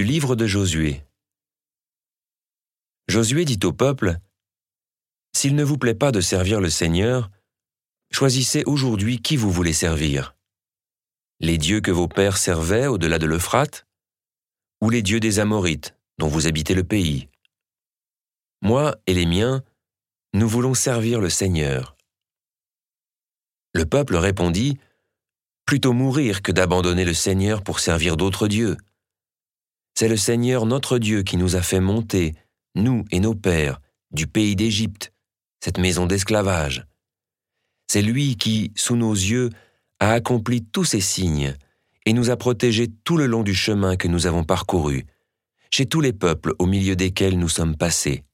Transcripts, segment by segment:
Livre de Josué. Josué dit au peuple, S'il ne vous plaît pas de servir le Seigneur, choisissez aujourd'hui qui vous voulez servir. Les dieux que vos pères servaient au-delà de l'Euphrate, ou les dieux des Amorites, dont vous habitez le pays. Moi et les miens, nous voulons servir le Seigneur. Le peuple répondit, Plutôt mourir que d'abandonner le Seigneur pour servir d'autres dieux. C'est le Seigneur notre Dieu qui nous a fait monter, nous et nos pères, du pays d'Égypte, cette maison d'esclavage. C'est lui qui, sous nos yeux, a accompli tous ces signes et nous a protégés tout le long du chemin que nous avons parcouru, chez tous les peuples au milieu desquels nous sommes passés.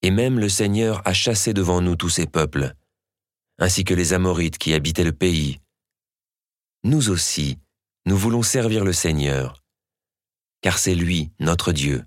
Et même le Seigneur a chassé devant nous tous ces peuples, ainsi que les Amorites qui habitaient le pays. Nous aussi, nous voulons servir le Seigneur, car c'est lui notre Dieu.